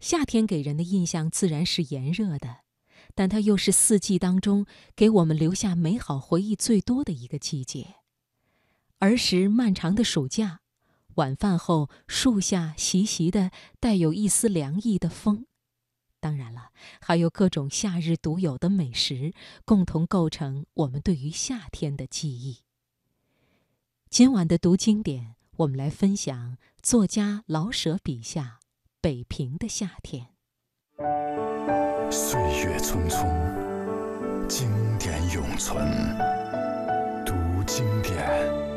夏天给人的印象自然是炎热的，但它又是四季当中给我们留下美好回忆最多的一个季节。儿时漫长的暑假，晚饭后树下习习的带有一丝凉意的风，当然了，还有各种夏日独有的美食，共同构成我们对于夏天的记忆。今晚的读经典，我们来分享作家老舍笔下北平的夏天。岁月匆匆，经典永存。读经典。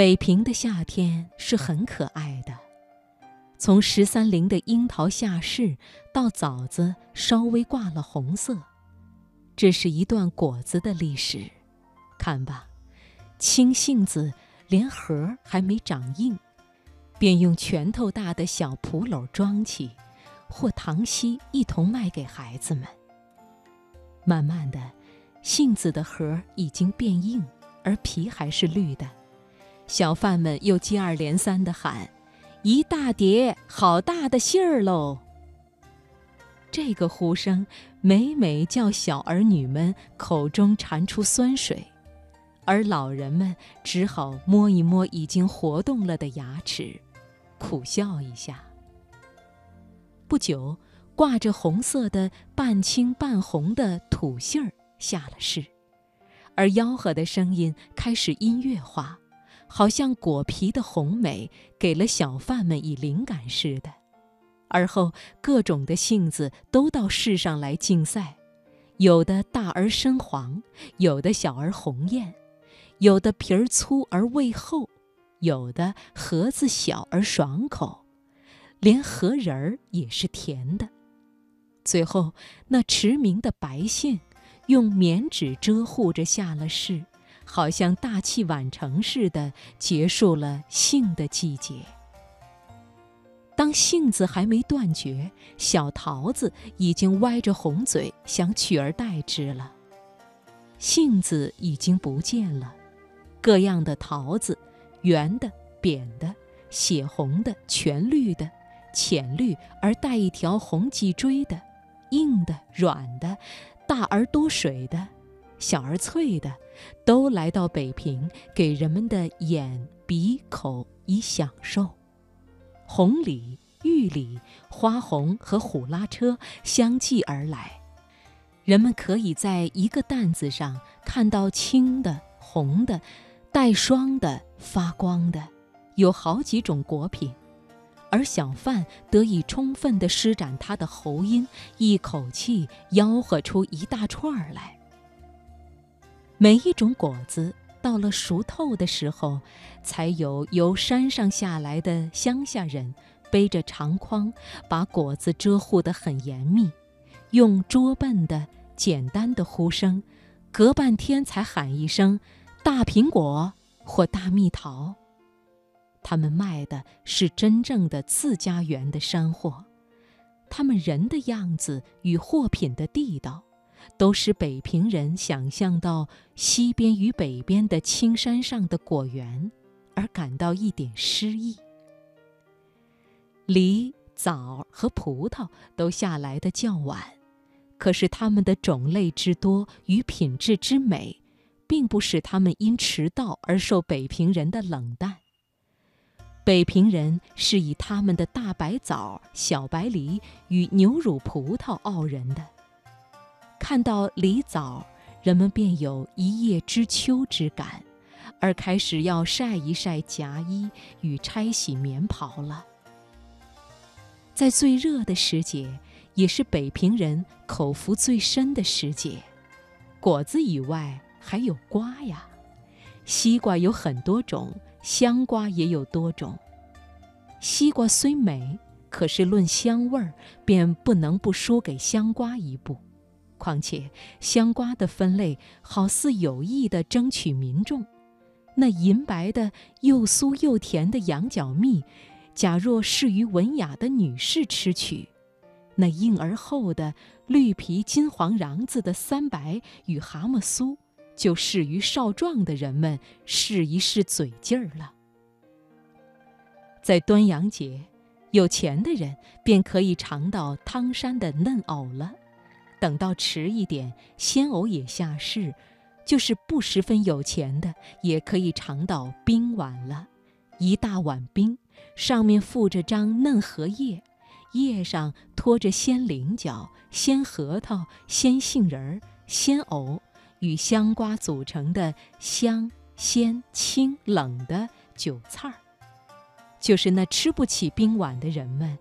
北平的夏天是很可爱的，从十三陵的樱桃下市到枣子稍微挂了红色，这是一段果子的历史。看吧，青杏子连核还没长硬，便用拳头大的小蒲篓装起，或糖稀一同卖给孩子们。慢慢的，杏子的核已经变硬，而皮还是绿的。小贩们又接二连三地喊：“一大叠，好大的杏儿喽！”这个呼声每每叫小儿女们口中馋出酸水，而老人们只好摸一摸已经活动了的牙齿，苦笑一下。不久，挂着红色的半青半红的土杏儿下了市，而吆喝的声音开始音乐化。好像果皮的红美给了小贩们以灵感似的，而后各种的杏子都到市上来竞赛，有的大而深黄，有的小而红艳，有的皮儿粗而味厚，有的核子小而爽口，连核仁儿也是甜的。最后，那驰名的白杏，用棉纸遮护着下了市。好像大器晚成似的，结束了杏的季节。当杏子还没断绝，小桃子已经歪着红嘴想取而代之了。杏子已经不见了，各样的桃子，圆的、扁的、血红的、全绿的、浅绿而带一条红脊椎的、硬的、软的、大而多水的。小而脆的，都来到北平，给人们的眼、鼻、口以享受。红李、玉李、花红和虎拉车相继而来，人们可以在一个担子上看到青的、红的、带霜的、发光的，有好几种果品，而小贩得以充分地施展他的喉音，一口气吆喝出一大串儿来。每一种果子到了熟透的时候，才有由山上下来的乡下人背着长筐，把果子遮护得很严密，用拙笨的、简单的呼声，隔半天才喊一声“大苹果”或“大蜜桃”。他们卖的是真正的自家园的山货，他们人的样子与货品的地道。都使北平人想象到西边与北边的青山上的果园，而感到一点诗意。梨、枣和葡萄都下来的较晚，可是它们的种类之多与品质之美，并不使它们因迟到而受北平人的冷淡。北平人是以他们的大白枣、小白梨与牛乳葡萄傲人的。看到梨枣，人们便有一叶知秋之感，而开始要晒一晒夹衣与拆洗棉袍了。在最热的时节，也是北平人口福最深的时节，果子以外还有瓜呀。西瓜有很多种，香瓜也有多种。西瓜虽美，可是论香味儿，便不能不输给香瓜一步。况且香瓜的分类，好似有意的争取民众。那银白的又酥又甜的羊角蜜，假若适于文雅的女士吃取；那硬而厚的绿皮金黄瓤子的三白与蛤蟆酥，就适于少壮的人们试一试嘴劲儿了。在端阳节，有钱的人便可以尝到汤山的嫩藕了；等到迟一点，鲜藕也下市。就是不十分有钱的，也可以尝到冰碗了。一大碗冰，上面附着张嫩荷叶，叶上托着鲜菱角、鲜核桃、鲜杏仁儿、鲜藕与香瓜组成的香、鲜、清、冷的酒菜儿。就是那吃不起冰碗的人们，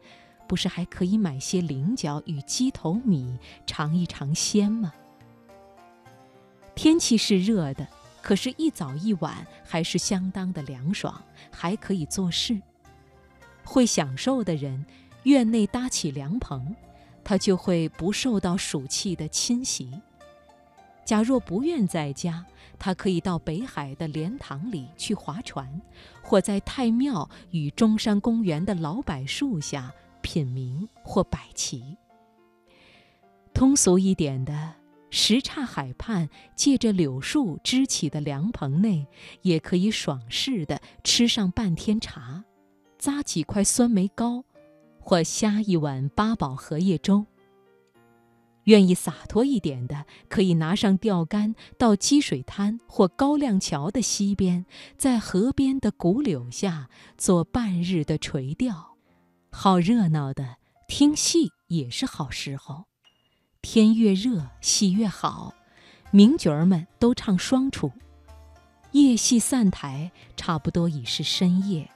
不是还可以买些菱角与鸡头米尝一尝鲜吗？天气是热的，可是，一早一晚还是相当的凉爽，还可以做事。会享受的人，院内搭起凉棚，他就会不受到暑气的侵袭。假若不愿在家，他可以到北海的莲塘里去划船，或在太庙与中山公园的老柏树下品茗或摆棋。通俗一点的。什刹海畔，借着柳树支起的凉棚内，也可以爽适的吃上半天茶，咂几块酸梅糕，或呷一碗八宝荷叶粥。愿意洒脱一点的，可以拿上钓竿，到积水滩或高亮桥的西边，在河边的古柳下做半日的垂钓。好热闹的，听戏也是好时候。天越热，戏越好，名角儿们都唱双出。夜戏散台，差不多已是深夜。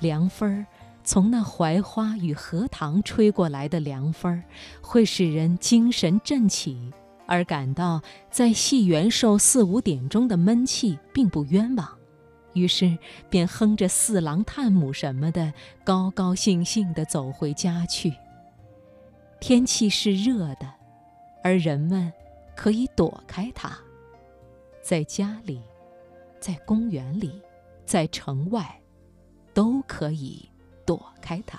凉风儿从那槐花与荷塘吹过来的凉风儿，会使人精神振起，而感到在戏园受四五点钟的闷气并不冤枉。于是便哼着四郎探母什么的，高高兴兴地走回家去。天气是热的。而人们可以躲开它，在家里，在公园里，在城外，都可以躲开它。